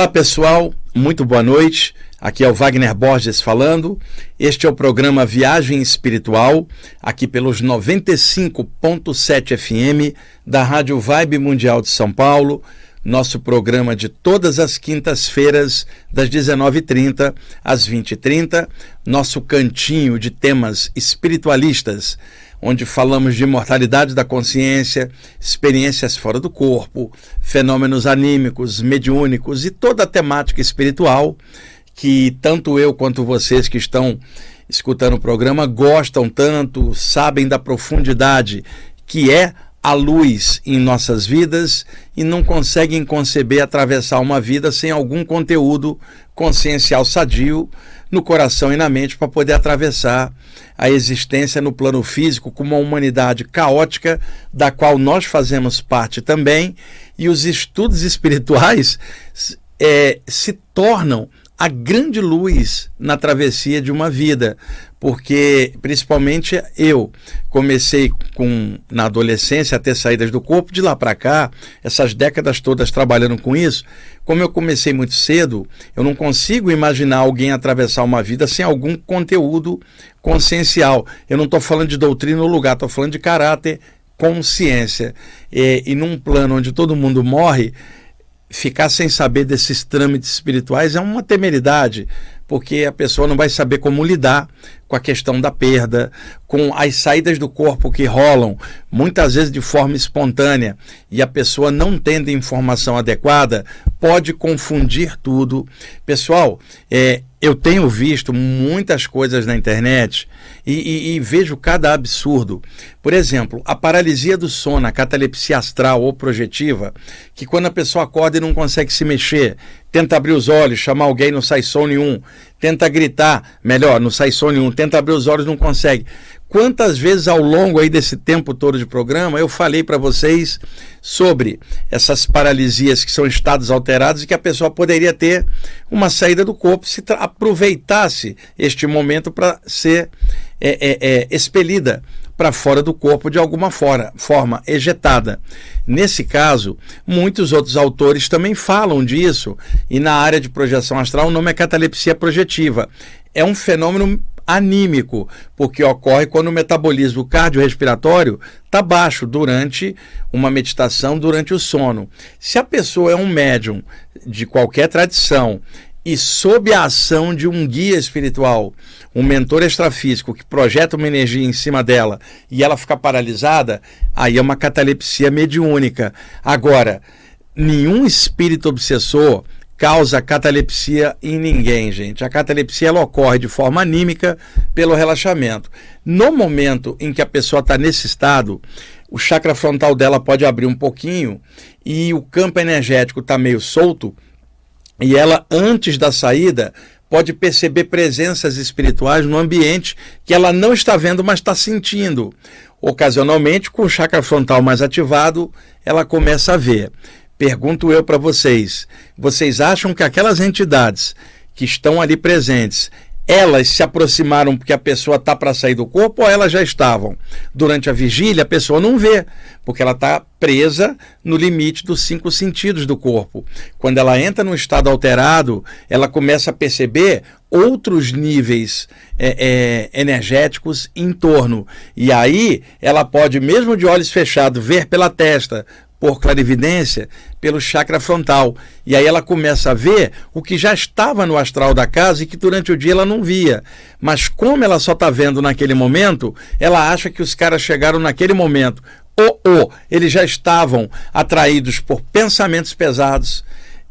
Olá pessoal, muito boa noite. Aqui é o Wagner Borges falando. Este é o programa Viagem Espiritual, aqui pelos 95.7 FM da Rádio Vibe Mundial de São Paulo. Nosso programa de todas as quintas-feiras, das 19h30 às 20h30. Nosso cantinho de temas espiritualistas onde falamos de imortalidade da consciência, experiências fora do corpo, fenômenos anímicos, mediúnicos e toda a temática espiritual que tanto eu quanto vocês que estão escutando o programa gostam tanto, sabem da profundidade que é a luz em nossas vidas e não conseguem conceber atravessar uma vida sem algum conteúdo consciencial sadio no coração e na mente para poder atravessar a existência no plano físico com uma humanidade caótica da qual nós fazemos parte também e os estudos espirituais é, se tornam a grande luz na travessia de uma vida, porque principalmente eu comecei com na adolescência a ter saídas do corpo, de lá para cá, essas décadas todas trabalhando com isso, como eu comecei muito cedo, eu não consigo imaginar alguém atravessar uma vida sem algum conteúdo consciencial. Eu não estou falando de doutrina ou lugar, estou falando de caráter, consciência. E, e num plano onde todo mundo morre, ficar sem saber desses trâmites espirituais é uma temeridade, porque a pessoa não vai saber como lidar com a questão da perda, com as saídas do corpo que rolam, muitas vezes de forma espontânea, e a pessoa não tendo informação adequada, pode confundir tudo. Pessoal, é, eu tenho visto muitas coisas na internet e, e, e, vejo cada absurdo. Por exemplo, a paralisia do sono, a catalepsia astral ou projetiva, que quando a pessoa acorda e não consegue se mexer, tenta abrir os olhos, chamar alguém, não sai som nenhum, tenta gritar, melhor, não sai som nenhum, tenta abrir os olhos, não consegue. Quantas vezes ao longo aí desse tempo todo de programa eu falei para vocês sobre essas paralisias que são estados alterados e que a pessoa poderia ter uma saída do corpo se aproveitasse este momento para ser é, é, é, expelida para fora do corpo de alguma fora, forma ejetada. Nesse caso, muitos outros autores também falam disso, e na área de projeção astral o nome é catalepsia projetiva. É um fenômeno anímico, porque ocorre quando o metabolismo cardiorrespiratório está baixo durante uma meditação, durante o sono. Se a pessoa é um médium de qualquer tradição e sob a ação de um guia espiritual, um mentor extrafísico que projeta uma energia em cima dela e ela fica paralisada, aí é uma catalepsia mediúnica. Agora, nenhum espírito obsessor causa catalepsia em ninguém, gente. A catalepsia ela ocorre de forma anímica pelo relaxamento. No momento em que a pessoa está nesse estado, o chakra frontal dela pode abrir um pouquinho e o campo energético está meio solto e ela, antes da saída, pode perceber presenças espirituais no ambiente que ela não está vendo, mas está sentindo. Ocasionalmente, com o chakra frontal mais ativado, ela começa a ver. Pergunto eu para vocês: vocês acham que aquelas entidades que estão ali presentes, elas se aproximaram porque a pessoa está para sair do corpo ou elas já estavam? Durante a vigília, a pessoa não vê, porque ela está presa no limite dos cinco sentidos do corpo. Quando ela entra num estado alterado, ela começa a perceber outros níveis é, é, energéticos em torno. E aí ela pode, mesmo de olhos fechados, ver pela testa, por clarividência pelo chakra frontal. E aí ela começa a ver o que já estava no astral da casa e que durante o dia ela não via. Mas como ela só está vendo naquele momento, ela acha que os caras chegaram naquele momento. Ou, ou eles já estavam atraídos por pensamentos pesados,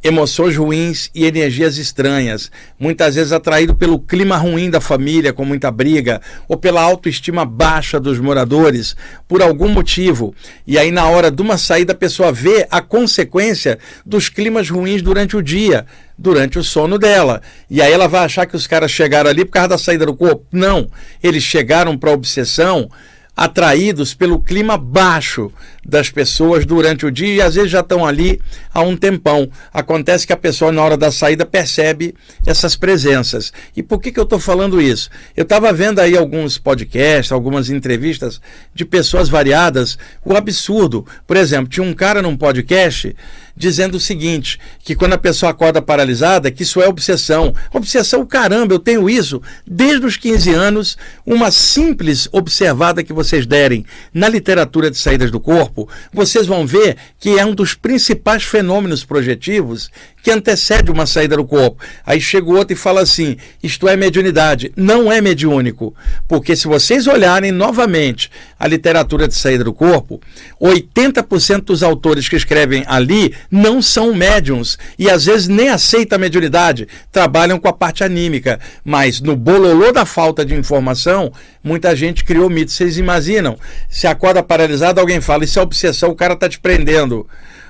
emoções ruins e energias estranhas, muitas vezes atraído pelo clima ruim da família, com muita briga, ou pela autoestima baixa dos moradores, por algum motivo. E aí, na hora de uma saída, a pessoa vê a consequência dos climas ruins durante o dia, durante o sono dela. E aí ela vai achar que os caras chegaram ali por causa da saída do corpo. Não, eles chegaram para obsessão atraídos pelo clima baixo das pessoas durante o dia e às vezes já estão ali há um tempão. Acontece que a pessoa, na hora da saída, percebe essas presenças. E por que, que eu estou falando isso? Eu estava vendo aí alguns podcasts, algumas entrevistas de pessoas variadas, o absurdo. Por exemplo, tinha um cara num podcast dizendo o seguinte: que quando a pessoa acorda paralisada, que isso é obsessão. Obsessão, caramba, eu tenho isso desde os 15 anos. Uma simples observada que vocês derem na literatura de saídas do corpo, vocês vão ver que é um dos principais fenômenos projetivos que antecede uma saída do corpo. Aí chega o outro e fala assim: isto é mediunidade. Não é mediúnico. Porque se vocês olharem novamente a literatura de saída do corpo, 80% dos autores que escrevem ali não são médiums e às vezes nem aceitam a mediunidade, trabalham com a parte anímica. Mas no bololô da falta de informação, muita gente criou mitos. Vocês imaginam? Se acorda paralisado, alguém fala: isso é obsessão, o cara está te prendendo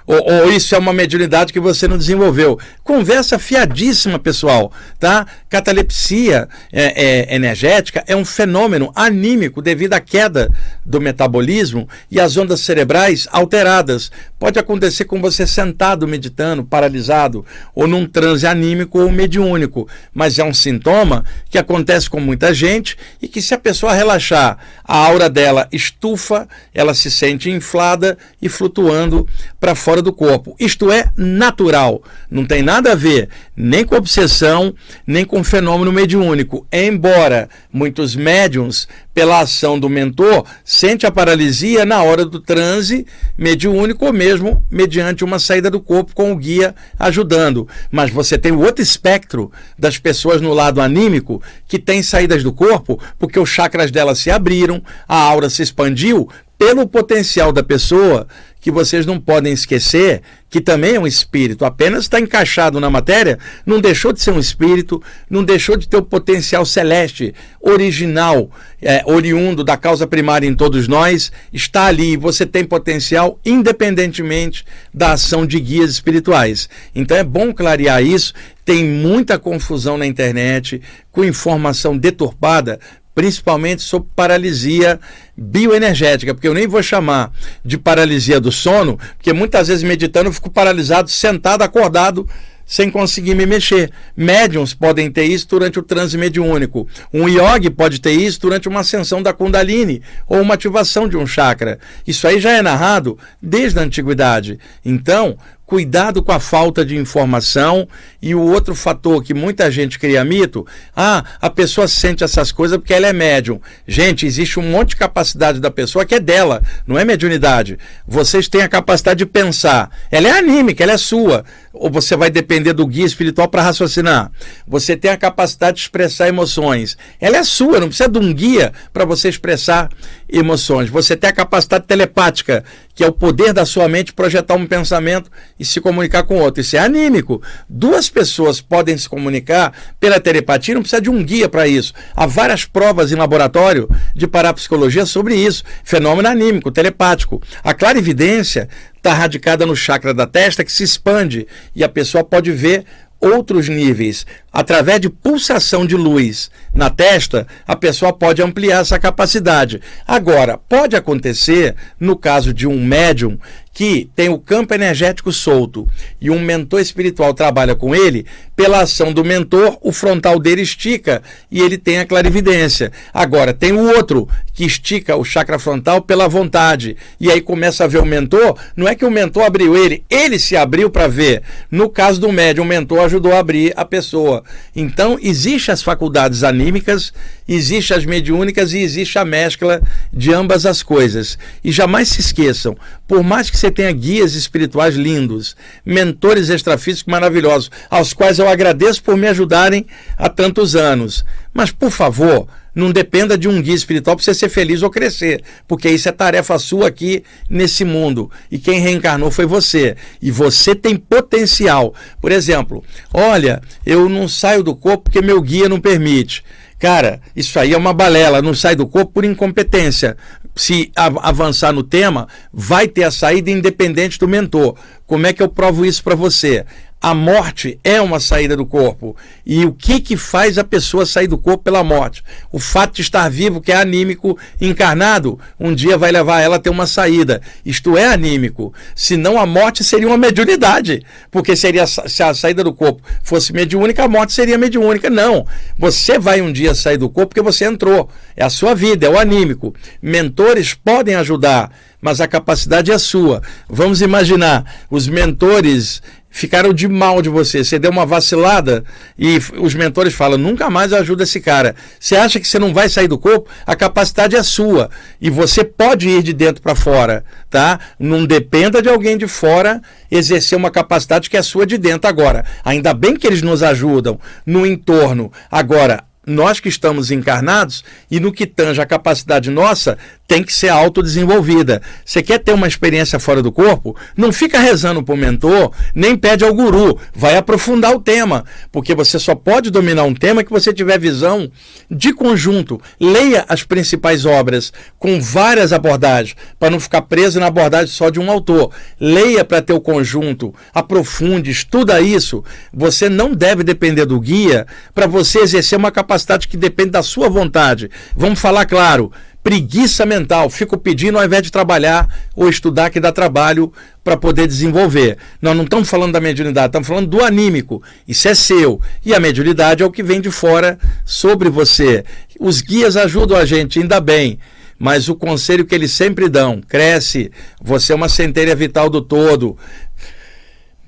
ou, ou, isso é uma mediunidade que você não desenvolveu. Conversa fiadíssima, pessoal, tá? Catalepsia é, é, energética é um fenômeno anímico devido à queda do metabolismo e as ondas cerebrais alteradas. Pode acontecer com você sentado meditando, paralisado, ou num transe anímico ou mediúnico, mas é um sintoma que acontece com muita gente e que se a pessoa relaxar, a aura dela estufa, ela se sente inflada e flutuando para fora fora do corpo. Isto é natural, não tem nada a ver nem com obsessão, nem com fenômeno mediúnico. Embora muitos médiums, pela ação do mentor, sente a paralisia na hora do transe mediúnico ou mesmo mediante uma saída do corpo com o guia ajudando. Mas você tem o outro espectro das pessoas no lado anímico que tem saídas do corpo porque os chakras dela se abriram, a aura se expandiu pelo potencial da pessoa que vocês não podem esquecer que também é um espírito, apenas está encaixado na matéria, não deixou de ser um espírito, não deixou de ter o potencial celeste, original, é, oriundo da causa primária em todos nós, está ali. Você tem potencial independentemente da ação de guias espirituais. Então é bom clarear isso. Tem muita confusão na internet, com informação deturpada, principalmente sobre paralisia bioenergética, porque eu nem vou chamar de paralisia do sono, porque muitas vezes meditando eu fico paralisado, sentado, acordado, sem conseguir me mexer. Médiums podem ter isso durante o transe mediúnico. Um yogi pode ter isso durante uma ascensão da Kundalini ou uma ativação de um chakra. Isso aí já é narrado desde a antiguidade. Então, cuidado com a falta de informação e o outro fator que muita gente cria mito, ah, a pessoa sente essas coisas porque ela é médium. Gente, existe um monte de capacidade da pessoa que é dela, não é mediunidade. Vocês têm a capacidade de pensar. Ela é anímica, ela é sua. Ou você vai depender do guia espiritual para raciocinar. Você tem a capacidade de expressar emoções. Ela é sua, não precisa de um guia para você expressar emoções. Você tem a capacidade telepática, que é o poder da sua mente projetar um pensamento e se comunicar com outro. Isso é anímico. Duas pessoas podem se comunicar pela telepatia, não precisa de um guia para isso. Há várias provas em laboratório de parapsicologia sobre isso. Fenômeno anímico, telepático. A clarividência está radicada no chakra da testa que se expande e a pessoa pode ver outros níveis através de pulsação de luz na testa, a pessoa pode ampliar essa capacidade. Agora, pode acontecer, no caso de um médium que tem o campo energético solto e um mentor espiritual trabalha com ele, pela ação do mentor, o frontal dele estica e ele tem a clarividência. Agora, tem o outro que estica o chakra frontal pela vontade e aí começa a ver o mentor. Não é que o mentor abriu ele, ele se abriu para ver. No caso do médium, o mentor ajudou a abrir a pessoa. Então, existem as faculdades anímicas, existe as mediúnicas e existe a mescla de ambas as coisas. E jamais se esqueçam, por mais que você tenha guias espirituais lindos, mentores extrafísicos maravilhosos, aos quais eu agradeço por me ajudarem há tantos anos, mas por favor, não dependa de um guia espiritual para você ser feliz ou crescer, porque isso é tarefa sua aqui nesse mundo. E quem reencarnou foi você. E você tem potencial. Por exemplo, olha, eu não saio do corpo porque meu guia não permite. Cara, isso aí é uma balela, não sai do corpo por incompetência. Se avançar no tema, vai ter a saída independente do mentor. Como é que eu provo isso para você? A morte é uma saída do corpo. E o que que faz a pessoa sair do corpo pela morte? O fato de estar vivo, que é anímico, encarnado, um dia vai levar ela a ter uma saída. Isto é anímico. Senão a morte seria uma mediunidade. Porque seria se a saída do corpo fosse mediúnica, a morte seria mediúnica. Não. Você vai um dia sair do corpo porque você entrou. É a sua vida, é o anímico. Mentores podem ajudar mas a capacidade é sua. Vamos imaginar, os mentores ficaram de mal de você. Você deu uma vacilada e os mentores falam: nunca mais ajuda esse cara. Você acha que você não vai sair do corpo? A capacidade é sua e você pode ir de dentro para fora, tá? Não dependa de alguém de fora exercer uma capacidade que é sua de dentro agora. Ainda bem que eles nos ajudam no entorno. Agora, nós que estamos encarnados e no que tange a capacidade nossa, tem que ser autodesenvolvida. Você quer ter uma experiência fora do corpo? Não fica rezando para o mentor, nem pede ao guru. Vai aprofundar o tema, porque você só pode dominar um tema que você tiver visão de conjunto. Leia as principais obras com várias abordagens, para não ficar preso na abordagem só de um autor. Leia para ter o conjunto, aprofunde, estuda isso. Você não deve depender do guia para você exercer uma capacidade que depende da sua vontade. Vamos falar claro preguiça mental, fico pedindo ao invés de trabalhar ou estudar que dá trabalho para poder desenvolver. Nós não estamos falando da mediunidade, estamos falando do anímico. Isso é seu. E a mediunidade é o que vem de fora sobre você. Os guias ajudam a gente, ainda bem. Mas o conselho que eles sempre dão, cresce, você é uma centelha vital do todo,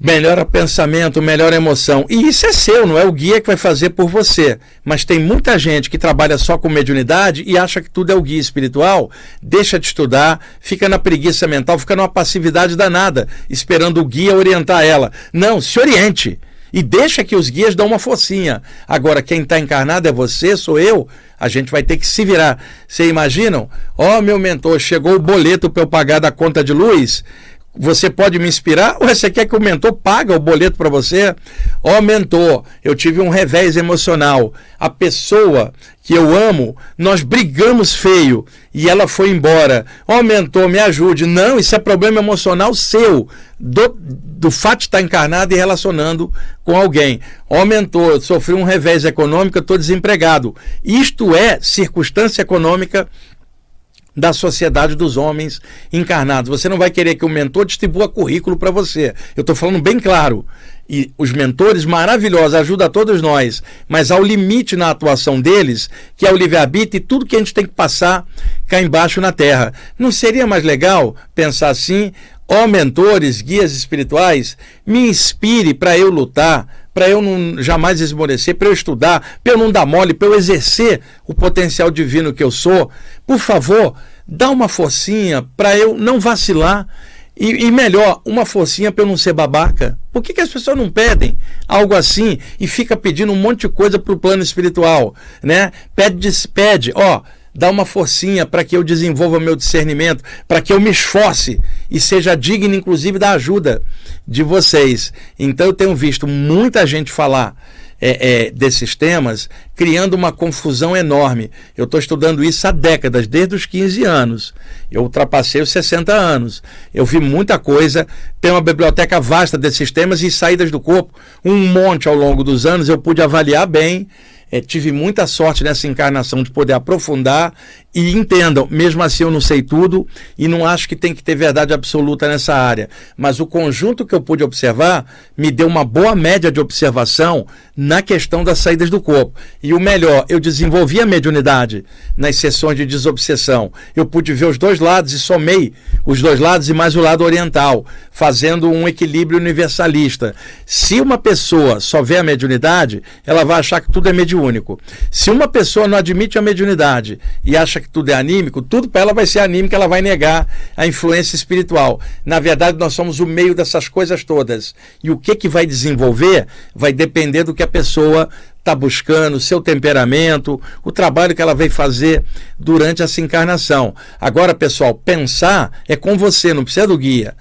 melhora pensamento, melhora emoção. E isso é seu, não é o guia que vai fazer por você. Mas tem muita gente que trabalha só com mediunidade e acha que tudo é o guia espiritual, deixa de estudar, fica na preguiça mental, fica numa passividade danada, esperando o guia orientar ela. Não, se oriente. E deixa que os guias dão uma focinha. Agora, quem está encarnado é você, sou eu. A gente vai ter que se virar. Vocês imaginam? Ó, oh, meu mentor, chegou o boleto para eu pagar da conta de luz você pode me inspirar ou você quer que o mentor pague o boleto para você? Ó oh, mentor, eu tive um revés emocional. A pessoa que eu amo, nós brigamos feio e ela foi embora. Ó oh, mentor, me ajude. Não, isso é problema emocional seu, do, do fato de estar encarnado e relacionando com alguém. Ó oh, mentor, sofri um revés econômico, estou desempregado. Isto é circunstância econômica da sociedade dos homens encarnados. Você não vai querer que o mentor distribua currículo para você. Eu estou falando bem claro. E os mentores maravilhosos ajudam a todos nós, mas há o limite na atuação deles, que é o livre-arbítrio e tudo que a gente tem que passar cá embaixo na Terra. Não seria mais legal pensar assim? Ó oh, mentores, guias espirituais, me inspire para eu lutar para eu não jamais esmorecer, para eu estudar, para eu não dar mole, para eu exercer o potencial divino que eu sou. Por favor, dá uma forcinha para eu não vacilar. E, e, melhor, uma forcinha para eu não ser babaca. Por que, que as pessoas não pedem algo assim e fica pedindo um monte de coisa para o plano espiritual? Né? Pede, pede, ó dá uma forcinha para que eu desenvolva meu discernimento, para que eu me esforce e seja digno, inclusive, da ajuda de vocês. Então, eu tenho visto muita gente falar é, é, desses temas, criando uma confusão enorme. Eu estou estudando isso há décadas, desde os 15 anos. Eu ultrapassei os 60 anos. Eu vi muita coisa, tenho uma biblioteca vasta desses temas e saídas do corpo, um monte ao longo dos anos, eu pude avaliar bem é, tive muita sorte nessa encarnação de poder aprofundar e entendam, mesmo assim eu não sei tudo e não acho que tem que ter verdade absoluta nessa área, mas o conjunto que eu pude observar me deu uma boa média de observação na questão das saídas do corpo. E o melhor, eu desenvolvi a mediunidade nas sessões de desobsessão. Eu pude ver os dois lados e somei os dois lados e mais o lado oriental, fazendo um equilíbrio universalista. Se uma pessoa só vê a mediunidade, ela vai achar que tudo é mediúnico único. Se uma pessoa não admite a mediunidade e acha que tudo é anímico, tudo para ela vai ser anímico, ela vai negar a influência espiritual. Na verdade, nós somos o meio dessas coisas todas. E o que, que vai desenvolver vai depender do que a pessoa está buscando, seu temperamento, o trabalho que ela vai fazer durante essa encarnação. Agora, pessoal, pensar é com você, não precisa do guia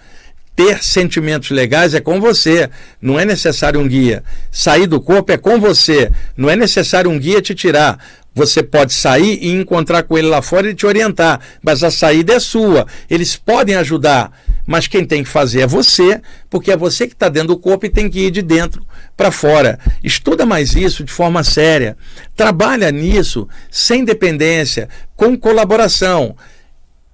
ter sentimentos legais é com você, não é necessário um guia. Sair do corpo é com você, não é necessário um guia te tirar. Você pode sair e encontrar com ele lá fora e te orientar, mas a saída é sua. Eles podem ajudar, mas quem tem que fazer é você, porque é você que está dentro do corpo e tem que ir de dentro para fora. Estuda mais isso de forma séria. Trabalha nisso sem dependência, com colaboração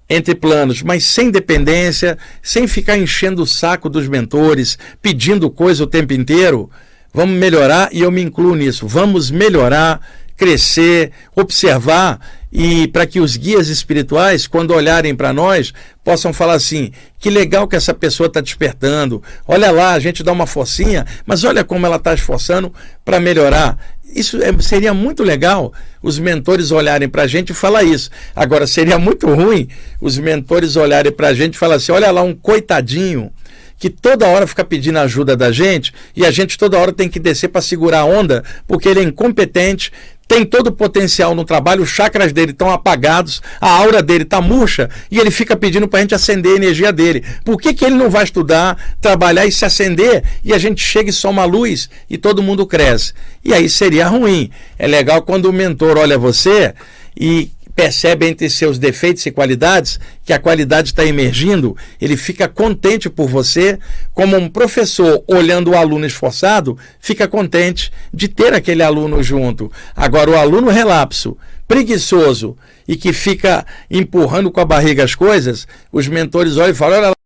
entre planos, mas sem dependência, sem ficar enchendo o saco dos mentores, pedindo coisa o tempo inteiro. Vamos melhorar e eu me incluo nisso. Vamos melhorar crescer, observar e para que os guias espirituais, quando olharem para nós, possam falar assim: que legal que essa pessoa está despertando. Olha lá, a gente dá uma forcinha, mas olha como ela está esforçando para melhorar. Isso é, seria muito legal os mentores olharem para a gente e falar isso. Agora, seria muito ruim os mentores olharem para a gente e falar assim: olha lá, um coitadinho que toda hora fica pedindo ajuda da gente e a gente toda hora tem que descer para segurar a onda porque ele é incompetente, tem todo o potencial no trabalho, os chakras dele estão apagados, a aura dele está murcha e ele fica pedindo para a gente acender a energia dele. Por que, que ele não vai estudar, trabalhar e se acender e a gente chega e soma a luz e todo mundo cresce? E aí seria ruim. É legal quando o mentor olha você e percebe entre seus defeitos e qualidades que a qualidade está emergindo, ele fica contente por você, como um professor olhando o aluno esforçado, fica contente de ter aquele aluno junto. Agora, o aluno relapso, preguiçoso e que fica empurrando com a barriga as coisas, os mentores olham e falam: olha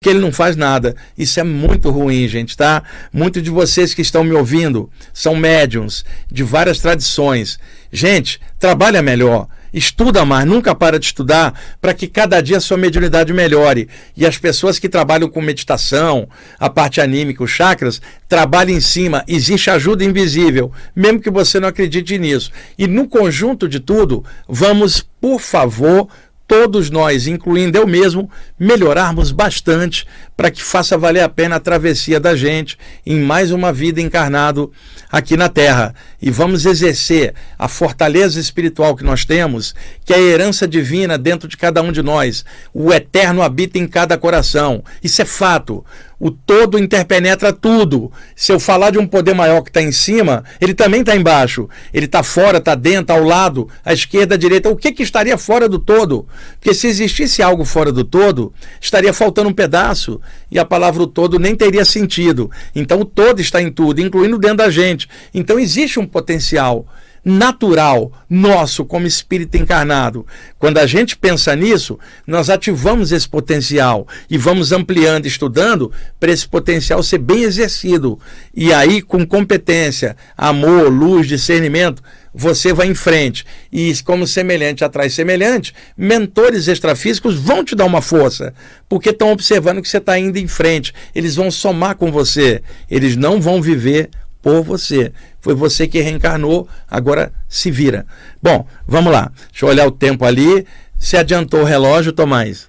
que ele não faz nada. Isso é muito ruim, gente, tá? Muitos de vocês que estão me ouvindo são médiums de várias tradições. Gente, trabalha melhor, estuda mais, nunca para de estudar para que cada dia a sua mediunidade melhore. E as pessoas que trabalham com meditação, a parte anímica, os chakras, trabalhem em cima. Existe ajuda invisível, mesmo que você não acredite nisso. E no conjunto de tudo, vamos, por favor, todos nós, incluindo eu mesmo, melhorarmos bastante para que faça valer a pena a travessia da gente em mais uma vida encarnado aqui na Terra. E vamos exercer a fortaleza espiritual que nós temos, que é a herança divina dentro de cada um de nós. O eterno habita em cada coração. Isso é fato. O todo interpenetra tudo. Se eu falar de um poder maior que está em cima, ele também está embaixo. Ele está fora, está dentro, ao lado, à esquerda, à direita. O que, que estaria fora do todo? Porque se existisse algo fora do todo, estaria faltando um pedaço e a palavra o todo nem teria sentido. Então o todo está em tudo, incluindo dentro da gente. Então existe um potencial natural nosso como espírito encarnado. Quando a gente pensa nisso, nós ativamos esse potencial e vamos ampliando, estudando para esse potencial ser bem exercido. E aí, com competência, amor, luz, discernimento, você vai em frente. E como semelhante atrai semelhante, mentores extrafísicos vão te dar uma força, porque estão observando que você está indo em frente. Eles vão somar com você. Eles não vão viver por você. Foi você que reencarnou, agora se vira. Bom, vamos lá. Deixa eu olhar o tempo ali. Se adiantou o relógio, Tomás?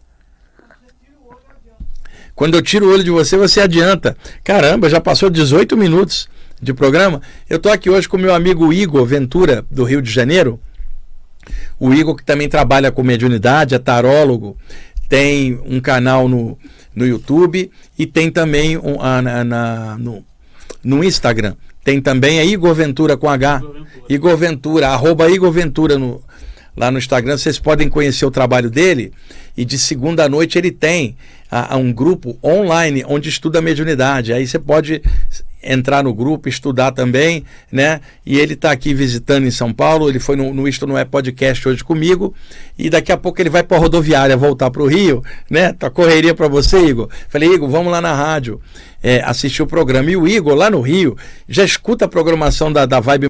Quando eu tiro o olho de você, você adianta. Caramba, já passou 18 minutos de programa. Eu estou aqui hoje com meu amigo Igor Ventura, do Rio de Janeiro. O Igor, que também trabalha com mediunidade, é tarólogo, tem um canal no, no YouTube e tem também um, a, na, no, no Instagram. Tem também a Igor Ventura com H. Igor Ventura, arroba Igor Ventura no, lá no Instagram. Vocês podem conhecer o trabalho dele. E de segunda à noite ele tem a, a um grupo online onde estuda mediunidade. Aí você pode entrar no grupo, estudar também, né? E ele está aqui visitando em São Paulo, ele foi no, no Isto Não É Podcast hoje comigo, e daqui a pouco ele vai para a rodoviária voltar para o Rio, né? Tá correria para você, Igor. Falei, Igor, vamos lá na rádio é, assistir o programa. E o Igor, lá no Rio, já escuta a programação da, da Vibe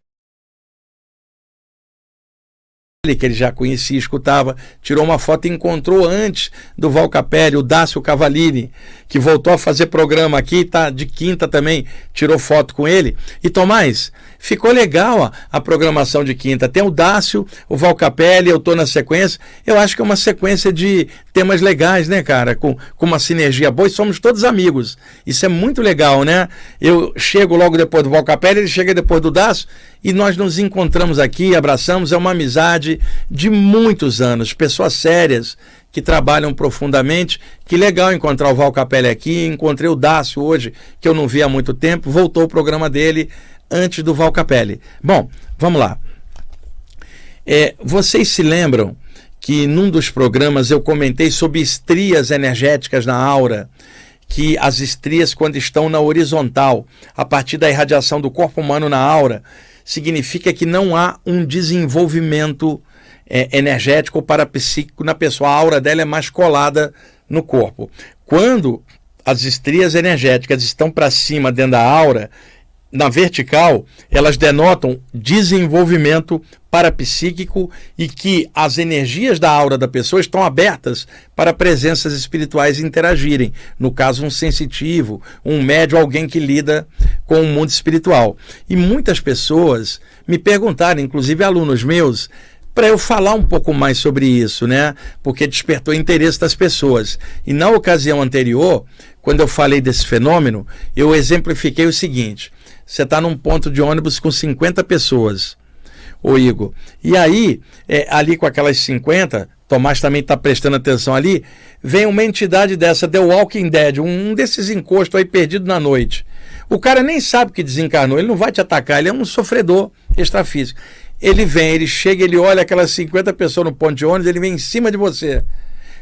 que ele já conhecia, escutava, tirou uma foto e encontrou antes do Val Capelli, o Dácio Cavalini, que voltou a fazer programa aqui, tá de quinta também, tirou foto com ele. E Tomás, ficou legal a, a programação de quinta. Tem o Dácio, o Val Capelli, eu tô na sequência. Eu acho que é uma sequência de temas legais, né, cara? Com, com uma sinergia boa e somos todos amigos. Isso é muito legal, né? Eu chego logo depois do Val Capelli, ele chega depois do Dácio e nós nos encontramos aqui, abraçamos, é uma amizade de muitos anos, pessoas sérias que trabalham profundamente. Que legal encontrar o Val Capelli aqui, encontrei o Dácio hoje, que eu não vi há muito tempo, voltou o programa dele antes do Val Capelli. Bom, vamos lá. É, vocês se lembram que num dos programas eu comentei sobre estrias energéticas na aura, que as estrias, quando estão na horizontal, a partir da irradiação do corpo humano na aura, significa que não há um desenvolvimento é, energético para psíquico na pessoa. A aura dela é mais colada no corpo. Quando as estrias energéticas estão para cima dentro da aura, na vertical, elas denotam desenvolvimento parapsíquico e que as energias da aura da pessoa estão abertas para presenças espirituais interagirem. No caso, um sensitivo, um médio, alguém que lida com o mundo espiritual. E muitas pessoas me perguntaram, inclusive alunos meus, para eu falar um pouco mais sobre isso, né? Porque despertou interesse das pessoas. E na ocasião anterior, quando eu falei desse fenômeno, eu exemplifiquei o seguinte: você está num ponto de ônibus com 50 pessoas, ô Igor. E aí, é, ali com aquelas 50, Tomás também está prestando atenção ali, vem uma entidade dessa, The Walking Dead, um, um desses encostos aí perdido na noite. O cara nem sabe que desencarnou, ele não vai te atacar, ele é um sofredor extrafísico. Ele vem, ele chega, ele olha aquelas 50 pessoas no ponto de ônibus, ele vem em cima de você.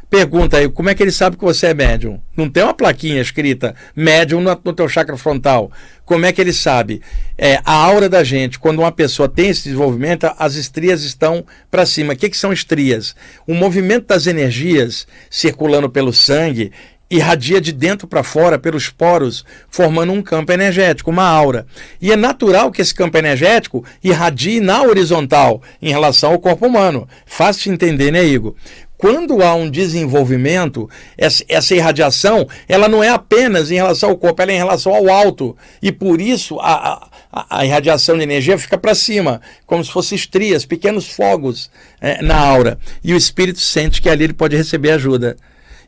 Pergunta aí, como é que ele sabe que você é médium? Não tem uma plaquinha escrita médium no, no teu chakra frontal. Como é que ele sabe? É, a aura da gente, quando uma pessoa tem esse desenvolvimento, as estrias estão para cima. O que, que são estrias? O movimento das energias circulando pelo sangue irradia de dentro para fora pelos poros, formando um campo energético, uma aura. E é natural que esse campo energético irradie na horizontal em relação ao corpo humano. Fácil de entender, né, Igor? Quando há um desenvolvimento, essa, essa, irradiação, ela não é apenas em relação ao corpo, ela é em relação ao alto. E por isso a, a, a irradiação de energia fica para cima, como se fossem estrias, pequenos fogos é, na aura. E o espírito sente que ali ele pode receber ajuda.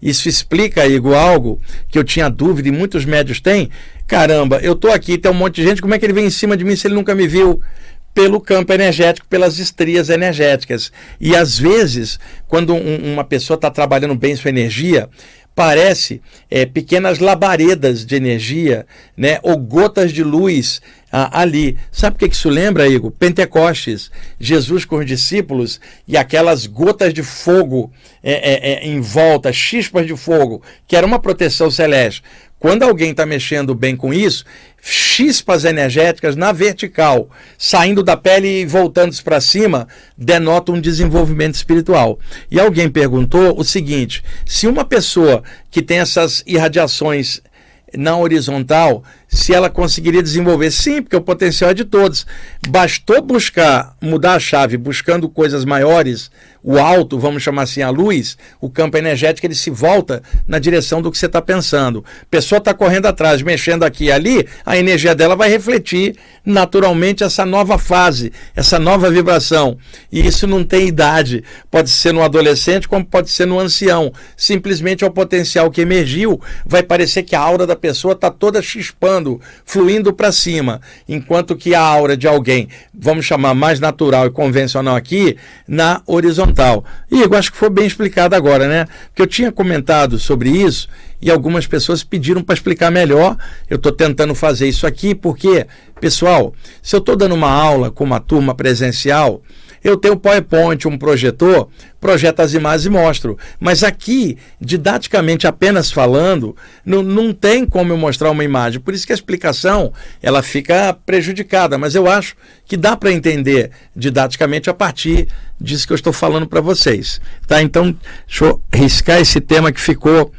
Isso explica, Igor, algo que eu tinha dúvida e muitos médios têm. Caramba, eu estou aqui, tem um monte de gente, como é que ele vem em cima de mim se ele nunca me viu? Pelo campo energético, pelas estrias energéticas. E às vezes, quando um, uma pessoa está trabalhando bem sua energia, parece é, pequenas labaredas de energia, né, ou gotas de luz ah, ali. Sabe o que isso lembra, Igor? Pentecostes, Jesus com os discípulos e aquelas gotas de fogo é, é, é em volta, chispas de fogo, que era uma proteção celeste. Quando alguém está mexendo bem com isso, chispas energéticas na vertical, saindo da pele e voltando para cima, denota um desenvolvimento espiritual. E alguém perguntou o seguinte: se uma pessoa que tem essas irradiações na horizontal, se ela conseguiria desenvolver. Sim, porque o potencial é de todos. Bastou buscar, mudar a chave, buscando coisas maiores, o alto, vamos chamar assim, a luz, o campo energético ele se volta na direção do que você está pensando. A pessoa está correndo atrás, mexendo aqui e ali, a energia dela vai refletir naturalmente essa nova fase, essa nova vibração. E isso não tem idade. Pode ser no adolescente, como pode ser no ancião. Simplesmente é o potencial que emergiu, vai parecer que a aura da pessoa está toda chispando fluindo para cima, enquanto que a aura de alguém, vamos chamar mais natural e convencional aqui, na horizontal. E eu acho que foi bem explicado agora, né? Porque eu tinha comentado sobre isso e algumas pessoas pediram para explicar melhor. Eu estou tentando fazer isso aqui porque, pessoal, se eu estou dando uma aula com uma turma presencial, eu tenho um PowerPoint, um projetor, projeto as imagens e mostro. Mas aqui, didaticamente apenas falando, não, não tem como eu mostrar uma imagem. Por isso que a explicação ela fica prejudicada. Mas eu acho que dá para entender didaticamente a partir disso que eu estou falando para vocês. Tá? Então, deixa eu riscar esse tema que ficou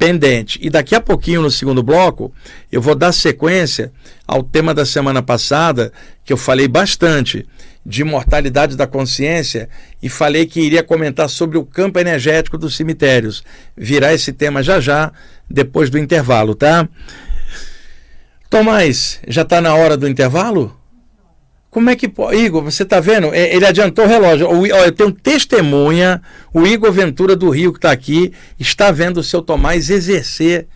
pendente. E daqui a pouquinho, no segundo bloco, eu vou dar sequência ao tema da semana passada, que eu falei bastante de mortalidade da consciência e falei que iria comentar sobre o campo energético dos cemitérios. Virá esse tema já já, depois do intervalo, tá? Tomás, já está na hora do intervalo? Como é que pode? Igor, você está vendo? É, ele adiantou o relógio. Eu tenho testemunha, o Igor Ventura do Rio, que está aqui, está vendo o seu Tomás exercer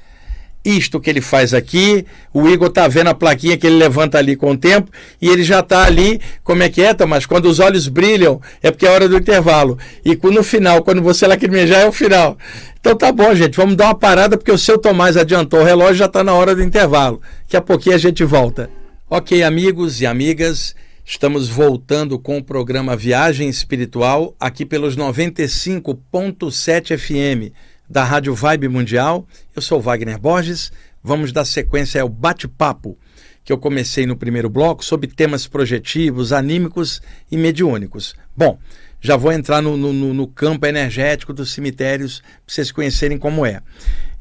isto que ele faz aqui. O Igor está vendo a plaquinha que ele levanta ali com o tempo e ele já está ali. Como é que é, Tomás? Quando os olhos brilham, é porque é hora do intervalo. E no final, quando você lacrimejar, é o final. Então tá bom, gente. Vamos dar uma parada porque o seu Tomás adiantou o relógio já está na hora do intervalo. Daqui a pouquinho a gente volta. Ok, amigos e amigas, estamos voltando com o programa Viagem Espiritual aqui pelos 95.7 FM da Rádio Vibe Mundial. Eu sou Wagner Borges. Vamos dar sequência ao bate-papo que eu comecei no primeiro bloco sobre temas projetivos, anímicos e mediúnicos. Bom, já vou entrar no, no, no campo energético dos cemitérios para vocês conhecerem como é.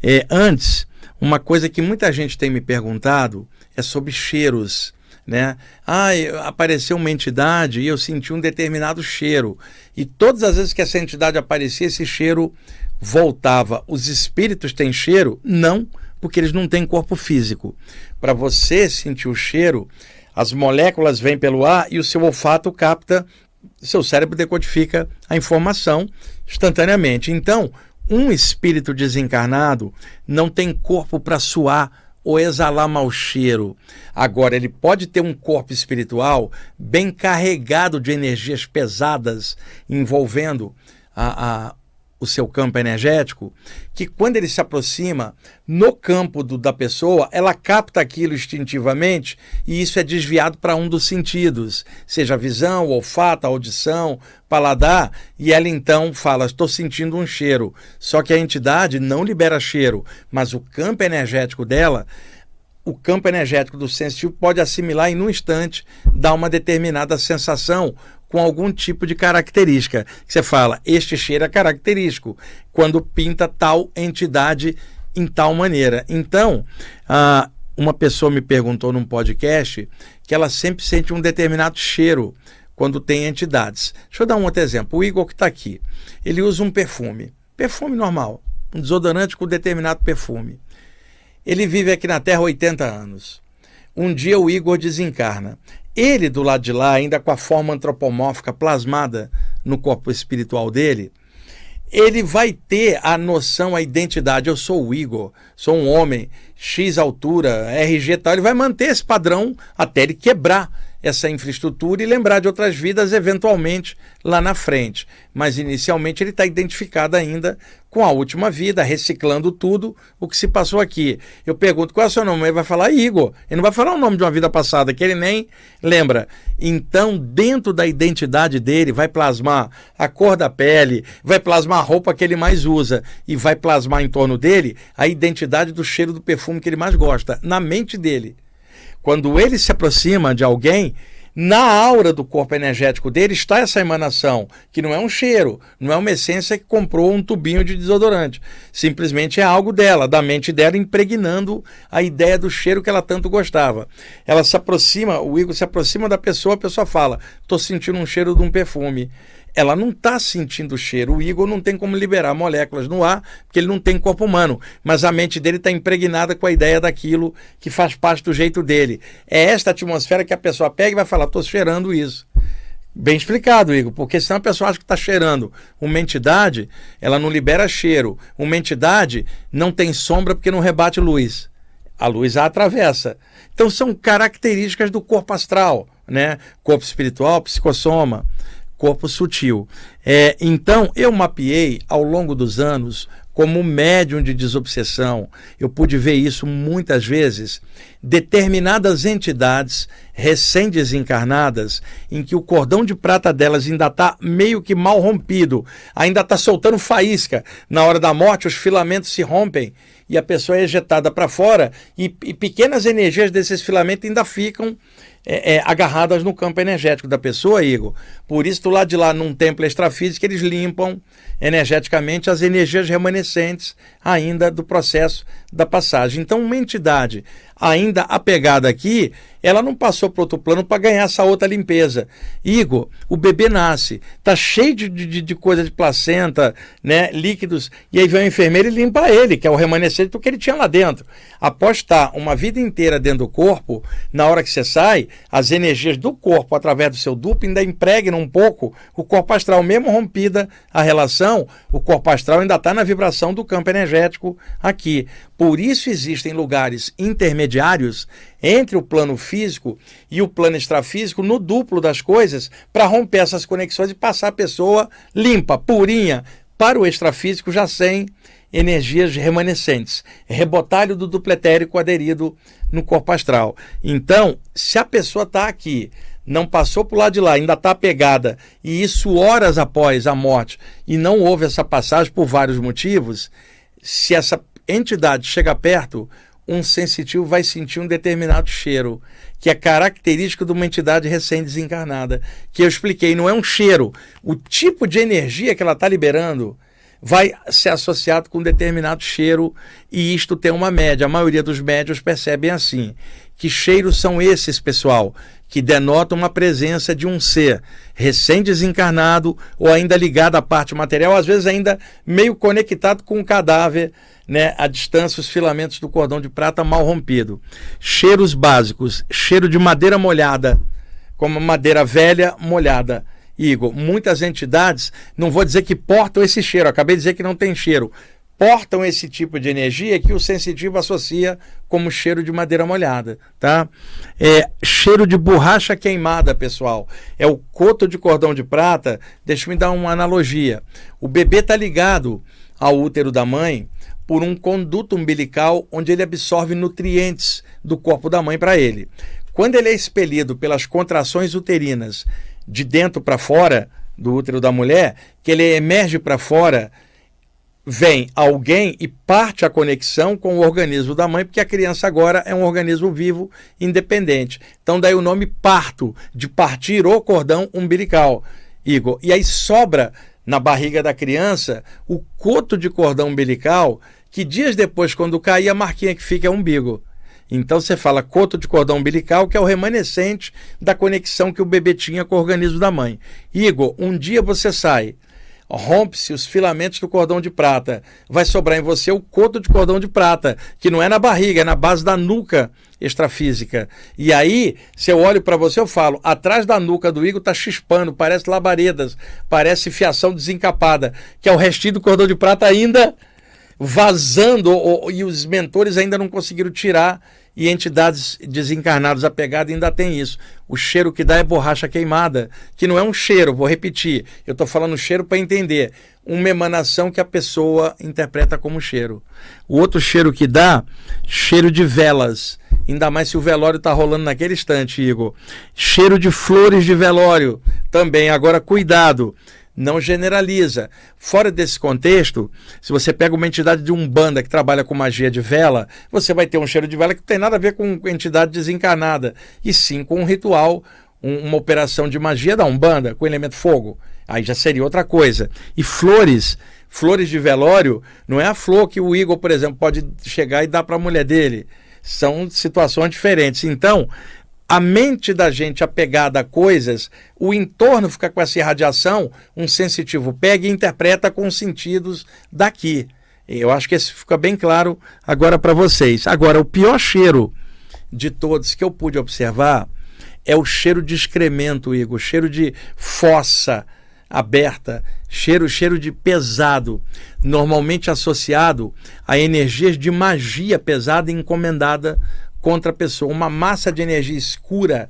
é. Antes, uma coisa que muita gente tem me perguntado é sobre cheiros. Né? Ah, apareceu uma entidade e eu senti um determinado cheiro. E todas as vezes que essa entidade aparecia, esse cheiro voltava. Os espíritos têm cheiro? Não, porque eles não têm corpo físico. Para você sentir o cheiro, as moléculas vêm pelo ar e o seu olfato capta seu cérebro decodifica a informação instantaneamente. Então, um espírito desencarnado não tem corpo para suar ou exalar mau cheiro. Agora, ele pode ter um corpo espiritual bem carregado de energias pesadas envolvendo a, a o seu campo energético, que quando ele se aproxima no campo do, da pessoa, ela capta aquilo instintivamente e isso é desviado para um dos sentidos, seja visão, olfato, audição, paladar, e ela então fala: Estou sentindo um cheiro. Só que a entidade não libera cheiro, mas o campo energético dela o campo energético do sensitivo pode assimilar em um instante, dar uma determinada sensação com algum tipo de característica. Você fala, este cheiro é característico, quando pinta tal entidade em tal maneira. Então, ah, uma pessoa me perguntou num podcast que ela sempre sente um determinado cheiro quando tem entidades. Deixa eu dar um outro exemplo. O Igor que está aqui, ele usa um perfume, perfume normal, um desodorante com determinado perfume. Ele vive aqui na Terra 80 anos. Um dia o Igor desencarna. Ele, do lado de lá, ainda com a forma antropomórfica plasmada no corpo espiritual dele, ele vai ter a noção, a identidade. Eu sou o Igor, sou um homem, X altura, RG tal. Ele vai manter esse padrão até ele quebrar essa infraestrutura e lembrar de outras vidas eventualmente lá na frente. Mas inicialmente ele está identificado ainda com a última vida, reciclando tudo o que se passou aqui. Eu pergunto qual é o seu nome, ele vai falar Igor. Ele não vai falar o nome de uma vida passada que ele nem lembra. Então, dentro da identidade dele, vai plasmar a cor da pele, vai plasmar a roupa que ele mais usa e vai plasmar em torno dele a identidade do cheiro do perfume que ele mais gosta, na mente dele. Quando ele se aproxima de alguém, na aura do corpo energético dele está essa emanação, que não é um cheiro, não é uma essência que comprou um tubinho de desodorante. Simplesmente é algo dela, da mente dela, impregnando a ideia do cheiro que ela tanto gostava. Ela se aproxima, o Igor se aproxima da pessoa, a pessoa fala: estou sentindo um cheiro de um perfume ela não está sentindo o cheiro. O Igor não tem como liberar moléculas no ar, porque ele não tem corpo humano. Mas a mente dele está impregnada com a ideia daquilo que faz parte do jeito dele. É esta atmosfera que a pessoa pega e vai falar: estou cheirando isso. Bem explicado, Igor, porque senão a pessoa acha que está cheirando. Uma entidade, ela não libera cheiro. Uma entidade não tem sombra porque não rebate luz. A luz a atravessa. Então são características do corpo astral, né? Corpo espiritual, psicossoma corpo sutil. É, então, eu mapeei ao longo dos anos como médium de desobsessão, eu pude ver isso muitas vezes, determinadas entidades recém-desencarnadas, em que o cordão de prata delas ainda está meio que mal rompido, ainda está soltando faísca. Na hora da morte, os filamentos se rompem e a pessoa é ejetada para fora, e, e pequenas energias desses filamentos ainda ficam é, é, agarradas no campo energético da pessoa, Igor. Por isso, do lado de lá, num templo extrafísico, eles limpam energeticamente as energias remanescentes ainda do processo da passagem. Então, uma entidade ainda apegada aqui, ela não passou para outro plano para ganhar essa outra limpeza. Igor, o bebê nasce, tá cheio de, de, de coisa de placenta, né, líquidos, e aí vem o enfermeiro e limpa ele, que é o remanescente do que ele tinha lá dentro. Após estar uma vida inteira dentro do corpo, na hora que você sai, as energias do corpo, através do seu duplo, ainda impregnam um pouco o corpo astral, mesmo rompida a relação, o corpo astral ainda está na vibração do campo energético aqui. Por isso existem lugares intermediários entre o plano físico e o plano extrafísico no duplo das coisas para romper essas conexões e passar a pessoa limpa, purinha, para o extrafísico já sem energias remanescentes, rebotalho do dupletérico aderido no corpo astral. Então, se a pessoa está aqui, não passou para o lado de lá, ainda está pegada, e isso horas após a morte, e não houve essa passagem por vários motivos, se essa entidade chega perto, um sensitivo vai sentir um determinado cheiro, que é característico de uma entidade recém-desencarnada, que eu expliquei, não é um cheiro, o tipo de energia que ela está liberando vai ser associado com um determinado cheiro e isto tem uma média. A maioria dos médios percebem assim. Que cheiros são esses, pessoal? Que denotam uma presença de um ser recém-desencarnado ou ainda ligado à parte material, às vezes ainda meio conectado com o cadáver, né, à distância, os filamentos do cordão de prata mal rompido. Cheiros básicos: cheiro de madeira molhada, como madeira velha molhada Igor, muitas entidades, não vou dizer que portam esse cheiro, acabei de dizer que não tem cheiro, portam esse tipo de energia que o sensitivo associa como cheiro de madeira molhada, tá? É, cheiro de borracha queimada, pessoal. É o coto de cordão de prata. Deixa eu me dar uma analogia. O bebê está ligado ao útero da mãe por um conduto umbilical onde ele absorve nutrientes do corpo da mãe para ele. Quando ele é expelido pelas contrações uterinas de dentro para fora do útero da mulher, que ele emerge para fora, vem alguém e parte a conexão com o organismo da mãe, porque a criança agora é um organismo vivo independente. Então daí o nome parto, de partir o cordão umbilical, Igor. E aí sobra na barriga da criança o coto de cordão umbilical, que dias depois, quando cair, a marquinha que fica é umbigo. Então você fala coto de cordão umbilical, que é o remanescente da conexão que o bebê tinha com o organismo da mãe. Igor, um dia você sai, rompe-se os filamentos do cordão de prata, vai sobrar em você o coto de cordão de prata, que não é na barriga, é na base da nuca extrafísica. E aí, se eu olho para você, eu falo, atrás da nuca do Igor está chispando, parece labaredas, parece fiação desencapada, que é o restinho do cordão de prata ainda vazando, e os mentores ainda não conseguiram tirar e entidades desencarnadas apegadas ainda tem isso. O cheiro que dá é borracha queimada, que não é um cheiro, vou repetir. Eu estou falando cheiro para entender. Uma emanação que a pessoa interpreta como cheiro. O outro cheiro que dá, cheiro de velas. Ainda mais se o velório está rolando naquele instante, Igor. Cheiro de flores de velório. Também. Agora, cuidado não generaliza. Fora desse contexto, se você pega uma entidade de umbanda que trabalha com magia de vela, você vai ter um cheiro de vela que não tem nada a ver com entidade desencarnada, e sim com um ritual, um, uma operação de magia da umbanda com elemento fogo. Aí já seria outra coisa. E flores, flores de velório, não é a flor que o Igor, por exemplo, pode chegar e dar para a mulher dele. São situações diferentes. Então, a mente da gente apegada a coisas, o entorno fica com essa irradiação, um sensitivo pega e interpreta com os sentidos daqui. Eu acho que isso fica bem claro agora para vocês. Agora, o pior cheiro de todos que eu pude observar é o cheiro de excremento, Igor, cheiro de fossa aberta, cheiro, cheiro de pesado, normalmente associado a energias de magia pesada encomendada contra a pessoa. Uma massa de energia escura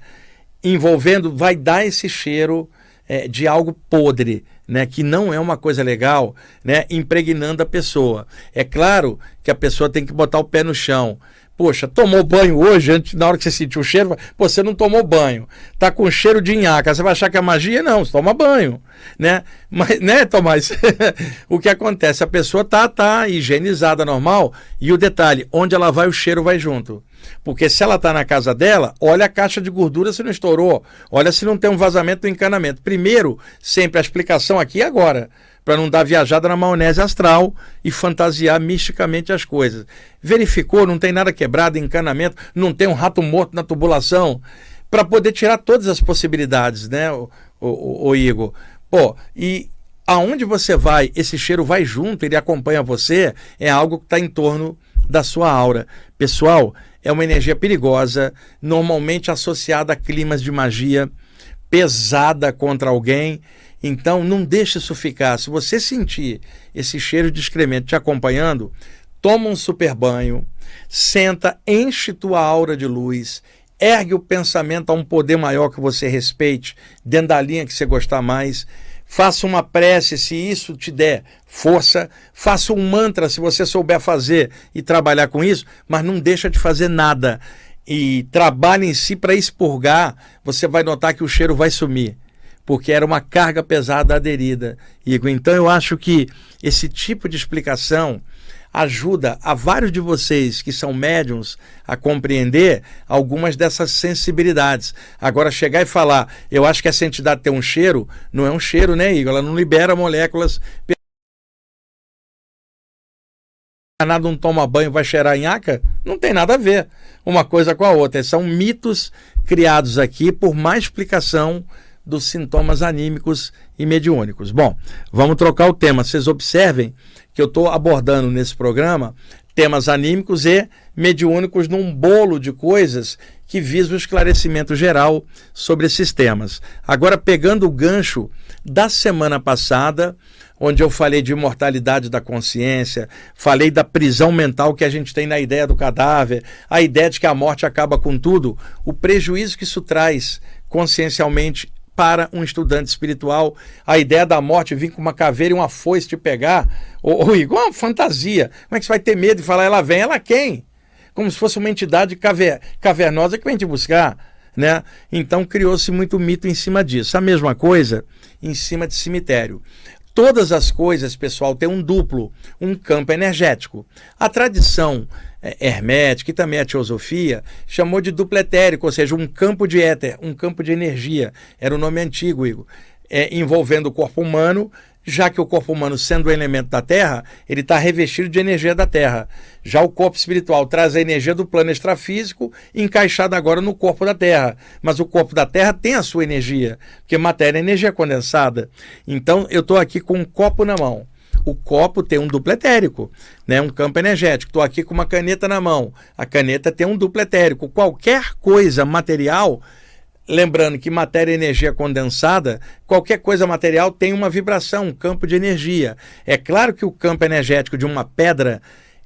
envolvendo vai dar esse cheiro é, de algo podre, né, que não é uma coisa legal, né, impregnando a pessoa. É claro que a pessoa tem que botar o pé no chão. Poxa, tomou banho hoje, antes, na hora que você sentiu o cheiro, você não tomou banho. Tá com cheiro de nhaca, você vai achar que é magia? Não, você toma banho, né? Mas, né, Tomás? o que acontece? A pessoa tá, tá higienizada normal e o detalhe, onde ela vai, o cheiro vai junto. Porque se ela está na casa dela, olha a caixa de gordura se não estourou, olha se não tem um vazamento do encanamento. Primeiro, sempre a explicação aqui e agora, para não dar viajada na maionese astral e fantasiar misticamente as coisas. Verificou, não tem nada quebrado, encanamento, não tem um rato morto na tubulação, para poder tirar todas as possibilidades, né, o, o, o Igor? Pô, e aonde você vai, esse cheiro vai junto, ele acompanha você, é algo que está em torno da sua aura. Pessoal, é uma energia perigosa, normalmente associada a climas de magia pesada contra alguém. Então, não deixe isso ficar. Se você sentir esse cheiro de excremento te acompanhando, toma um super banho, senta, enche tua aura de luz, ergue o pensamento a um poder maior que você respeite, dentro da linha que você gostar mais faça uma prece se isso te der força, faça um mantra se você souber fazer e trabalhar com isso, mas não deixa de fazer nada e trabalhe em si para expurgar, você vai notar que o cheiro vai sumir porque era uma carga pesada aderida. Igor, então eu acho que esse tipo de explicação ajuda a vários de vocês que são médiums a compreender algumas dessas sensibilidades. Agora, chegar e falar, eu acho que essa entidade tem um cheiro, não é um cheiro, né, Igor? Ela não libera moléculas. Nada não toma banho vai cheirar em aca? Não tem nada a ver uma coisa com a outra. São mitos criados aqui por má explicação dos sintomas anímicos e mediúnicos. Bom, vamos trocar o tema. Vocês observem que eu estou abordando nesse programa temas anímicos e mediúnicos num bolo de coisas que visa o esclarecimento geral sobre esses temas. Agora, pegando o gancho da semana passada, onde eu falei de imortalidade da consciência, falei da prisão mental que a gente tem na ideia do cadáver, a ideia de que a morte acaba com tudo, o prejuízo que isso traz consciencialmente para um estudante espiritual. A ideia da morte vir com uma caveira e uma foice te pegar, ou, ou igual uma fantasia. Como é que você vai ter medo de falar, ela vem, ela quem? Como se fosse uma entidade caver, cavernosa que vem te buscar. Né? Então criou-se muito mito em cima disso. A mesma coisa em cima de cemitério. Todas as coisas, pessoal, têm um duplo, um campo energético. A tradição hermética e também a teosofia chamou de duplo etérico, ou seja, um campo de éter, um campo de energia. Era o nome antigo, Igor. É, envolvendo o corpo humano, já que o corpo humano, sendo um elemento da Terra, ele está revestido de energia da Terra. Já o corpo espiritual traz a energia do plano extrafísico, encaixada agora no corpo da Terra. Mas o corpo da Terra tem a sua energia, porque matéria é energia condensada. Então, eu estou aqui com um copo na mão o copo tem um duplo etérico, né? um campo energético. Estou aqui com uma caneta na mão. A caneta tem um duplo etérico. Qualquer coisa material, lembrando que matéria e energia condensada, qualquer coisa material tem uma vibração, um campo de energia. É claro que o campo energético de uma pedra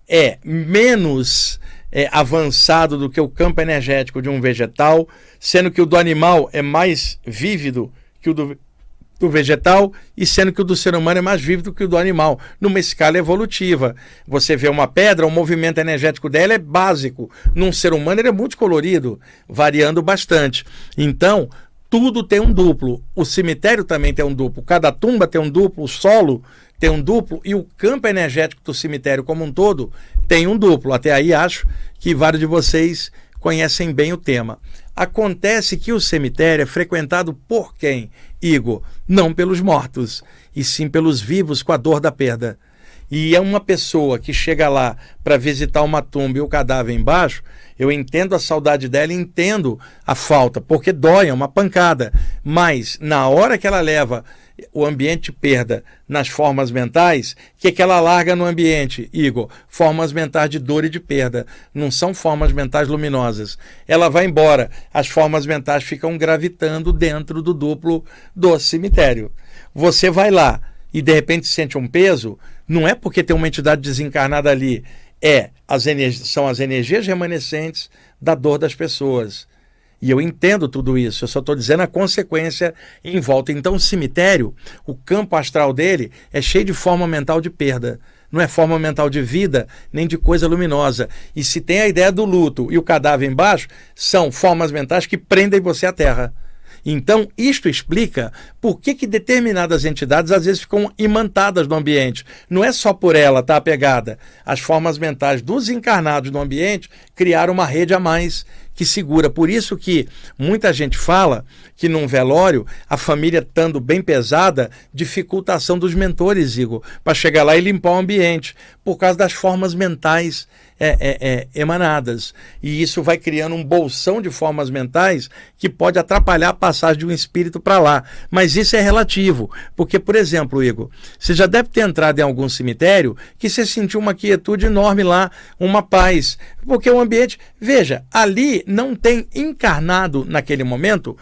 é menos é, avançado do que o campo energético de um vegetal, sendo que o do animal é mais vívido que o do, do vegetal e sendo que o do ser humano é mais vívido que o do animal, numa escala evolutiva. Você vê uma pedra, o movimento energético dela é básico. Num ser humano ele é multicolorido, variando bastante. Então, tudo tem um duplo. O cemitério também tem um duplo. Cada tumba tem um duplo, o solo tem um duplo e o campo energético do cemitério como um todo tem um duplo. Até aí acho que vários de vocês conhecem bem o tema. Acontece que o cemitério é frequentado por quem, Igor? Não pelos mortos, e sim pelos vivos com a dor da perda. E é uma pessoa que chega lá para visitar uma tumba e o cadáver embaixo, eu entendo a saudade dela entendo a falta, porque dói, é uma pancada. Mas na hora que ela leva o ambiente perda nas formas mentais, o que, que ela larga no ambiente, Igor? Formas mentais de dor e de perda. Não são formas mentais luminosas. Ela vai embora. As formas mentais ficam gravitando dentro do duplo do cemitério. Você vai lá e de repente sente um peso, não é porque tem uma entidade desencarnada ali. É, as são as energias remanescentes da dor das pessoas. E eu entendo tudo isso, eu só estou dizendo a consequência em volta. Então, o cemitério, o campo astral dele é cheio de forma mental de perda. Não é forma mental de vida, nem de coisa luminosa. E se tem a ideia do luto e o cadáver embaixo, são formas mentais que prendem você à terra. Então, isto explica por que, que determinadas entidades às vezes ficam imantadas no ambiente. Não é só por ela estar tá apegada. As formas mentais dos encarnados no ambiente criaram uma rede a mais que segura. Por isso que muita gente fala que num velório, a família estando bem pesada, dificulta a ação dos mentores, Igor, para chegar lá e limpar o ambiente, por causa das formas mentais é, é, é, emanadas. E isso vai criando um bolsão de formas mentais que pode atrapalhar a passagem de um espírito para lá. Mas isso é relativo, porque, por exemplo, Igor, você já deve ter entrado em algum cemitério que você sentiu uma quietude enorme lá, uma paz, porque o ambiente, veja, ali não tem encarnado naquele momento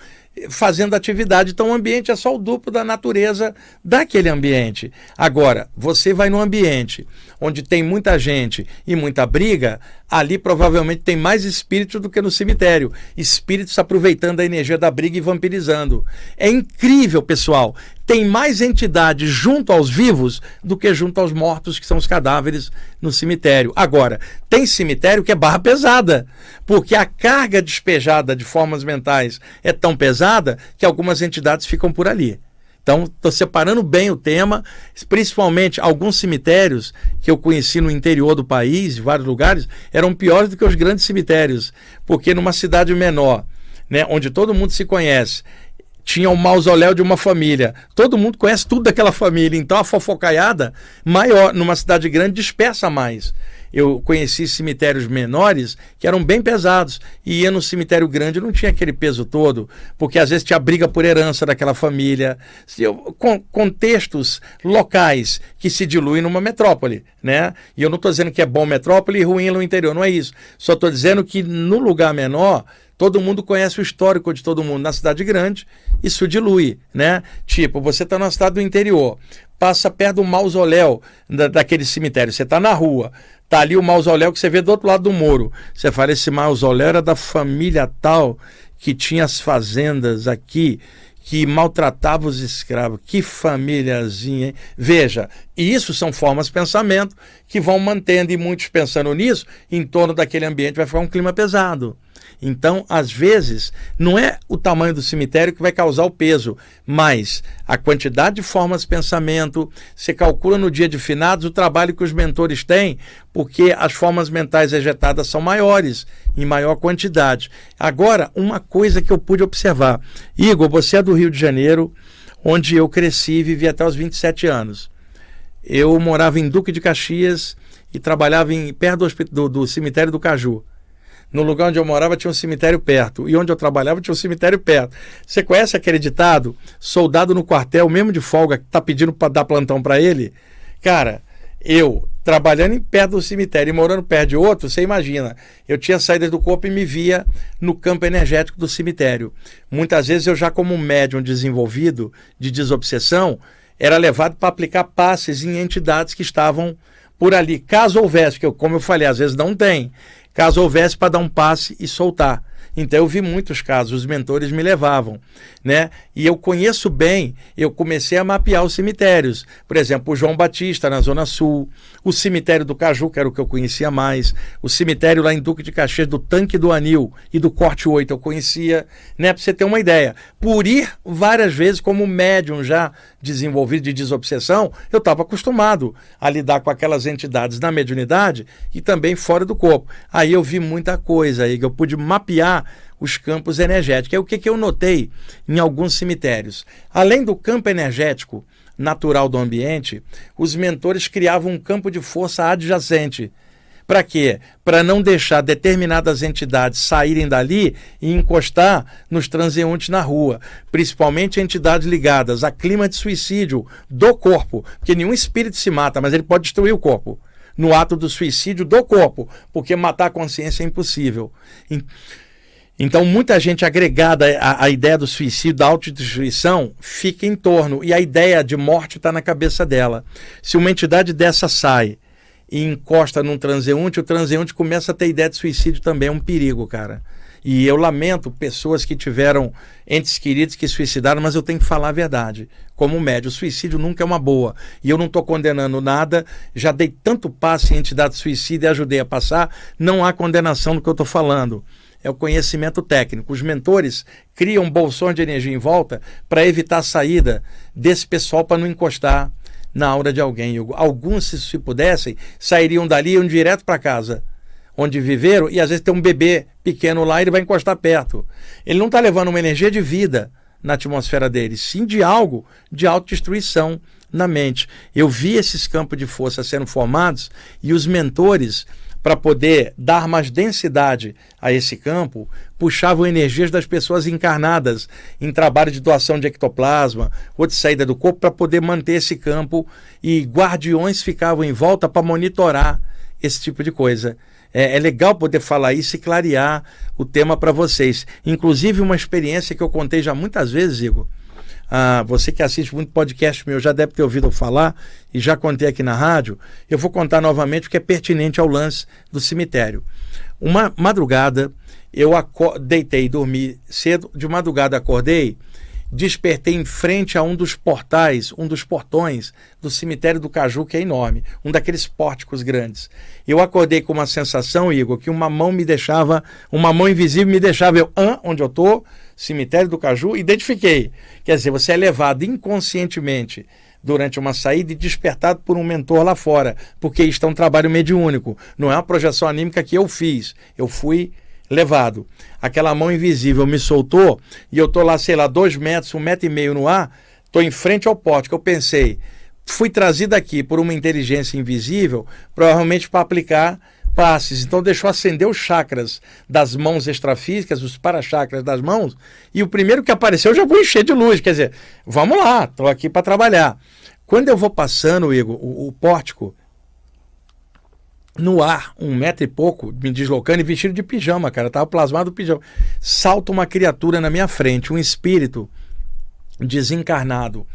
fazendo atividade, então o ambiente é só o duplo da natureza daquele ambiente. Agora, você vai num ambiente onde tem muita gente e muita briga, ali provavelmente tem mais espíritos do que no cemitério. Espíritos aproveitando a energia da briga e vampirizando. É incrível, pessoal. Tem mais entidades junto aos vivos do que junto aos mortos, que são os cadáveres no cemitério. Agora, tem cemitério que é barra pesada, porque a carga despejada de formas mentais é tão pesada que algumas entidades ficam por ali. Então, estou separando bem o tema, principalmente alguns cemitérios que eu conheci no interior do país, em vários lugares, eram piores do que os grandes cemitérios, porque numa cidade menor, né, onde todo mundo se conhece, tinha um mausoléu de uma família. Todo mundo conhece tudo daquela família, então a fofocaiada maior, numa cidade grande, dispersa mais eu conheci cemitérios menores que eram bem pesados. E ia no cemitério grande não tinha aquele peso todo, porque às vezes tinha briga por herança daquela família. Com, contextos locais que se diluem numa metrópole. Né? E eu não estou dizendo que é bom metrópole e ruim no interior, não é isso. Só estou dizendo que no lugar menor todo mundo conhece o histórico de todo mundo. Na cidade grande, isso dilui, né? Tipo, você está na cidade do interior, passa perto do mausoléu da, daquele cemitério, você está na rua, Tá ali o mausoléu que você vê do outro lado do muro. Você fala, esse mausoléu era da família tal que tinha as fazendas aqui, que maltratava os escravos. Que famíliazinha, hein? Veja, isso são formas de pensamento que vão mantendo, e muitos pensando nisso, em torno daquele ambiente vai ficar um clima pesado. Então, às vezes, não é o tamanho do cemitério que vai causar o peso, mas a quantidade de formas de pensamento, você calcula no dia de finados o trabalho que os mentores têm, porque as formas mentais ejetadas são maiores, em maior quantidade. Agora, uma coisa que eu pude observar. Igor, você é do Rio de Janeiro, onde eu cresci e vivi até os 27 anos. Eu morava em Duque de Caxias e trabalhava em, perto do, do, do cemitério do Caju. No lugar onde eu morava tinha um cemitério perto. E onde eu trabalhava tinha um cemitério perto. Você conhece aquele ditado? Soldado no quartel, mesmo de folga, que tá pedindo para dar plantão para ele? Cara, eu trabalhando em perto do cemitério e morando perto de outro, você imagina. Eu tinha saída do corpo e me via no campo energético do cemitério. Muitas vezes eu já como um médium desenvolvido de desobsessão, era levado para aplicar passes em entidades que estavam por ali. Caso houvesse, que eu, como eu falei, às vezes não tem caso houvesse para dar um passe e soltar. Então eu vi muitos casos, os mentores me levavam, né? E eu conheço bem, eu comecei a mapear os cemitérios. Por exemplo, o João Batista na Zona Sul, o cemitério do Caju, que era o que eu conhecia mais, o cemitério lá em Duque de Caxias do Tanque do Anil e do Corte 8 eu conhecia, né? Para você ter uma ideia. Por ir várias vezes como médium já desenvolvido de desobsessão, eu estava acostumado a lidar com aquelas entidades na mediunidade e também fora do corpo. Aí eu vi muita coisa aí, que eu pude mapear os campos energéticos. É o que, que eu notei em alguns cemitérios. Além do campo energético natural do ambiente, os mentores criavam um campo de força adjacente. Para quê? Para não deixar determinadas entidades saírem dali e encostar nos transeuntes na rua, principalmente entidades ligadas a clima de suicídio do corpo, porque nenhum espírito se mata, mas ele pode destruir o corpo no ato do suicídio do corpo, porque matar a consciência é impossível. Então, muita gente agregada à, à ideia do suicídio, da autodestruição, fica em torno. E a ideia de morte está na cabeça dela. Se uma entidade dessa sai e encosta num transeunte, o transeunte começa a ter ideia de suicídio também. É um perigo, cara. E eu lamento pessoas que tiveram entes queridos que suicidaram, mas eu tenho que falar a verdade. Como médio, o suicídio nunca é uma boa. E eu não estou condenando nada, já dei tanto passo em entidade de suicídio e ajudei a passar, não há condenação no que eu estou falando é o conhecimento técnico. Os mentores criam bolsões de energia em volta para evitar a saída desse pessoal para não encostar na aura de alguém. Alguns, se, se pudessem, sairiam dali e iam direto para casa, onde viveram, e às vezes tem um bebê pequeno lá e ele vai encostar perto. Ele não está levando uma energia de vida na atmosfera dele, sim de algo de autodestruição na mente. Eu vi esses campos de força sendo formados e os mentores para poder dar mais densidade a esse campo, puxavam energias das pessoas encarnadas em trabalho de doação de ectoplasma ou de saída do corpo para poder manter esse campo e guardiões ficavam em volta para monitorar esse tipo de coisa. É, é, legal poder falar isso e clarear o tema para vocês. Inclusive, uma experiência que eu contei já muitas vezes, Igor, ah, você que assiste muito podcast meu já deve ter ouvido falar e já contei aqui na rádio. Eu vou contar novamente porque é pertinente ao lance do cemitério. Uma madrugada, eu deitei e dormi cedo, de madrugada acordei despertei em frente a um dos portais, um dos portões do cemitério do Caju, que é enorme, um daqueles pórticos grandes. Eu acordei com uma sensação, Igor, que uma mão me deixava, uma mão invisível me deixava eu, ah, onde eu estou, cemitério do Caju, identifiquei. Quer dizer, você é levado inconscientemente durante uma saída e despertado por um mentor lá fora, porque isto é um trabalho mediúnico, não é uma projeção anímica que eu fiz. Eu fui levado. Aquela mão invisível me soltou e eu tô lá, sei lá, dois metros, um metro e meio no ar, tô em frente ao que eu pensei, fui trazido aqui por uma inteligência invisível, provavelmente para aplicar passes. Então deixou acender os chakras das mãos extrafísicas, os para-chakras das mãos, e o primeiro que apareceu eu já vou encher de luz. Quer dizer, vamos lá, estou aqui para trabalhar. Quando eu vou passando, Igor, o, o pórtico, no ar, um metro e pouco, me deslocando e vestido de pijama, cara. Tava plasmado o pijama. Salta uma criatura na minha frente, um espírito desencarnado,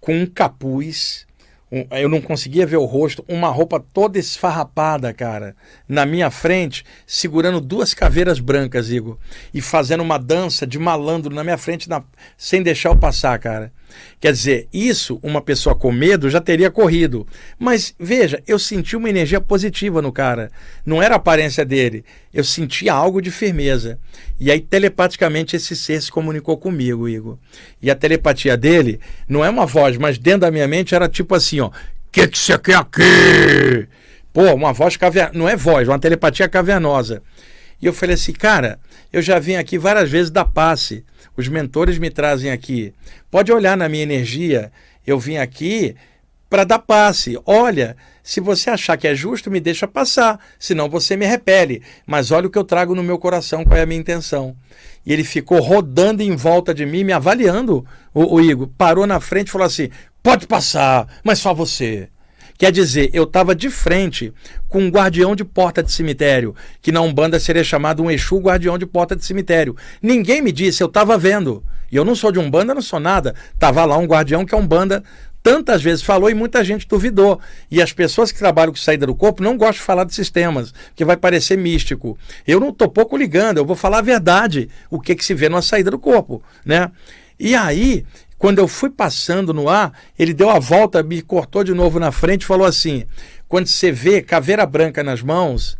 com um capuz. Um, eu não conseguia ver o rosto, uma roupa toda esfarrapada, cara, na minha frente, segurando duas caveiras brancas, Igor, e fazendo uma dança de malandro na minha frente, na, sem deixar eu passar, cara. Quer dizer, isso, uma pessoa com medo já teria corrido. Mas veja, eu senti uma energia positiva no cara. Não era a aparência dele. Eu sentia algo de firmeza. E aí, telepaticamente, esse ser se comunicou comigo, Igor. E a telepatia dele não é uma voz, mas dentro da minha mente era tipo assim: ó, que que você quer aqui? Pô, uma voz cavernosa. Não é voz, uma telepatia cavernosa. E eu falei assim, cara, eu já vim aqui várias vezes dar passe. Os mentores me trazem aqui. Pode olhar na minha energia. Eu vim aqui para dar passe. Olha, se você achar que é justo, me deixa passar. Senão você me repele. Mas olha o que eu trago no meu coração, qual é a minha intenção. E ele ficou rodando em volta de mim, me avaliando, o, o Igor. Parou na frente e falou assim: pode passar, mas só você. Quer dizer, eu estava de frente com um guardião de porta de cemitério, que na Umbanda seria chamado um Exu guardião de porta de cemitério. Ninguém me disse, eu estava vendo. E eu não sou de Umbanda, não sou nada. Tava lá um guardião que a Umbanda tantas vezes falou e muita gente duvidou. E as pessoas que trabalham com saída do corpo não gostam de falar de sistemas, que vai parecer místico. Eu não estou pouco ligando, eu vou falar a verdade, o que, que se vê numa saída do corpo, né? E aí, quando eu fui passando no ar, ele deu a volta, me cortou de novo na frente e falou assim: quando você vê caveira branca nas mãos,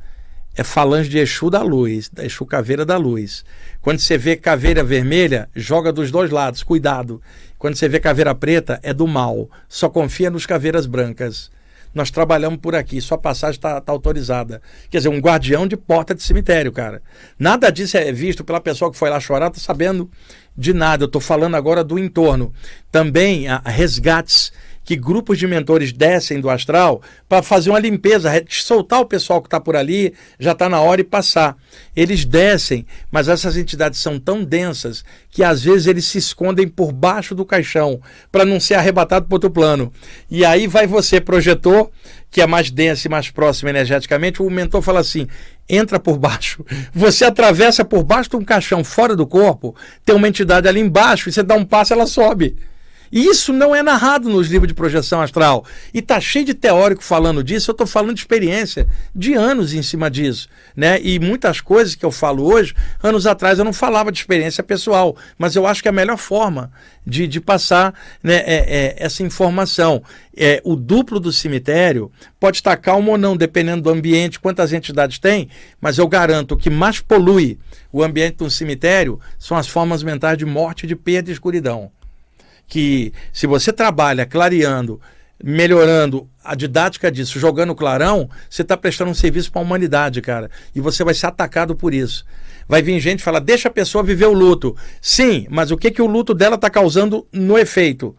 é falange de Exu da luz, da Exu caveira da luz. Quando você vê caveira vermelha, joga dos dois lados, cuidado. Quando você vê caveira preta, é do mal. Só confia nos caveiras brancas. Nós trabalhamos por aqui, sua passagem está tá autorizada. Quer dizer, um guardião de porta de cemitério, cara. Nada disso é visto pela pessoa que foi lá chorar, está sabendo de nada. Eu estou falando agora do entorno. Também há resgates que grupos de mentores descem do astral para fazer uma limpeza, soltar o pessoal que está por ali, já está na hora e passar. Eles descem, mas essas entidades são tão densas que às vezes eles se escondem por baixo do caixão para não ser arrebatado para outro plano. E aí vai você, projetor, que é mais denso e mais próximo energeticamente, o mentor fala assim: entra por baixo. Você atravessa por baixo de um caixão fora do corpo, tem uma entidade ali embaixo, e você dá um passo, ela sobe. E isso não é narrado nos livros de projeção astral. E tá cheio de teórico falando disso, eu estou falando de experiência de anos em cima disso. Né? E muitas coisas que eu falo hoje, anos atrás eu não falava de experiência pessoal, mas eu acho que é a melhor forma de, de passar né, é, é, essa informação. É, o duplo do cemitério pode estar calmo ou não, dependendo do ambiente, quantas entidades tem, mas eu garanto que mais polui o ambiente do cemitério são as formas mentais de morte, de perda e escuridão que se você trabalha clareando, melhorando a didática disso, jogando clarão, você está prestando um serviço para a humanidade, cara. E você vai ser atacado por isso. Vai vir gente falar, deixa a pessoa viver o luto. Sim, mas o que, que o luto dela está causando no efeito?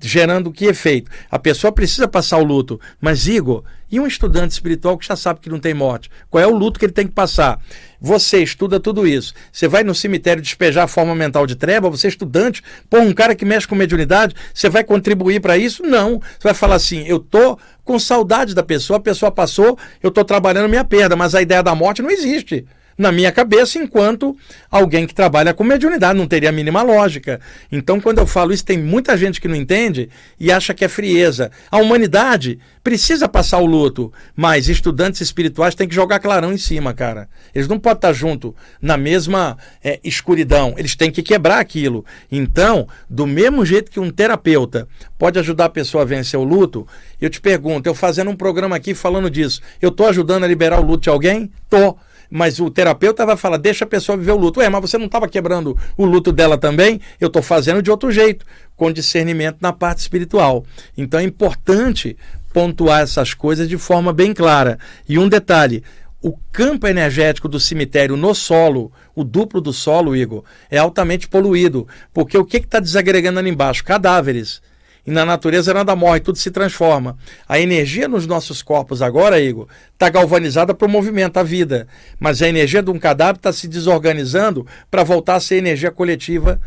Gerando que efeito? A pessoa precisa passar o luto, mas Igor, e um estudante espiritual que já sabe que não tem morte? Qual é o luto que ele tem que passar? Você estuda tudo isso. Você vai no cemitério despejar a forma mental de treva, você é estudante, pô, um cara que mexe com mediunidade, você vai contribuir para isso? Não. Você vai falar assim: eu tô com saudade da pessoa, a pessoa passou, eu tô trabalhando minha perda, mas a ideia da morte não existe. Na minha cabeça, enquanto alguém que trabalha com mediunidade não teria a mínima lógica. Então, quando eu falo isso, tem muita gente que não entende e acha que é frieza. A humanidade precisa passar o luto, mas estudantes espirituais têm que jogar clarão em cima, cara. Eles não podem estar junto na mesma é, escuridão, eles têm que quebrar aquilo. Então, do mesmo jeito que um terapeuta pode ajudar a pessoa a vencer o luto, eu te pergunto, eu fazendo um programa aqui falando disso, eu estou ajudando a liberar o luto de alguém? Tô mas o terapeuta vai falar, deixa a pessoa viver o luto. Ué, mas você não estava quebrando o luto dela também? Eu estou fazendo de outro jeito, com discernimento na parte espiritual. Então é importante pontuar essas coisas de forma bem clara. E um detalhe: o campo energético do cemitério no solo, o duplo do solo, Igor, é altamente poluído. Porque o que está desagregando ali embaixo? Cadáveres. E na natureza nada morre, tudo se transforma. A energia nos nossos corpos agora, Igor, está galvanizada para o movimento, a vida. Mas a energia de um cadáver está se desorganizando para voltar a ser energia coletiva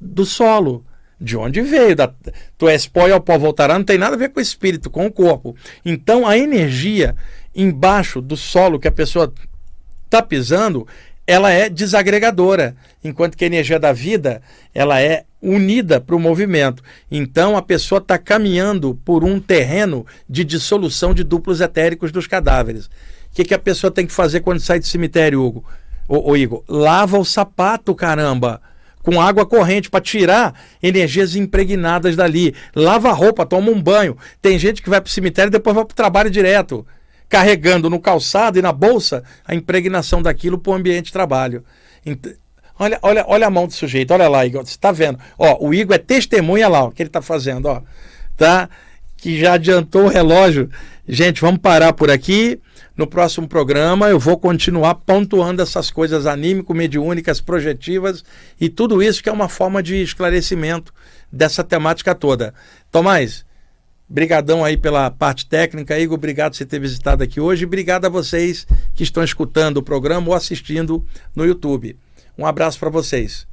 do solo. De onde veio? Da, tu és pó e ao pó voltará, não tem nada a ver com o espírito, com o corpo. Então a energia embaixo do solo que a pessoa está pisando, ela é desagregadora, enquanto que a energia da vida ela é unida para o movimento. Então a pessoa está caminhando por um terreno de dissolução de duplos etéricos dos cadáveres. O que, que a pessoa tem que fazer quando sai do cemitério, Hugo? Ô, ô Igor, lava o sapato, caramba! Com água corrente para tirar energias impregnadas dali. Lava a roupa, toma um banho. Tem gente que vai para o cemitério e depois vai para o trabalho direto carregando no calçado e na bolsa a impregnação daquilo para o ambiente de trabalho. Olha, olha, olha a mão do sujeito, olha lá, Igor. Você está vendo? Ó, o Igor é testemunha lá, o que ele está fazendo, ó. Tá? Que já adiantou o relógio. Gente, vamos parar por aqui. No próximo programa eu vou continuar pontuando essas coisas anímico-mediúnicas, projetivas e tudo isso que é uma forma de esclarecimento dessa temática toda. Tomás, Brigadão aí pela parte técnica, Igor. Obrigado por você ter visitado aqui hoje. Obrigado a vocês que estão escutando o programa ou assistindo no YouTube. Um abraço para vocês.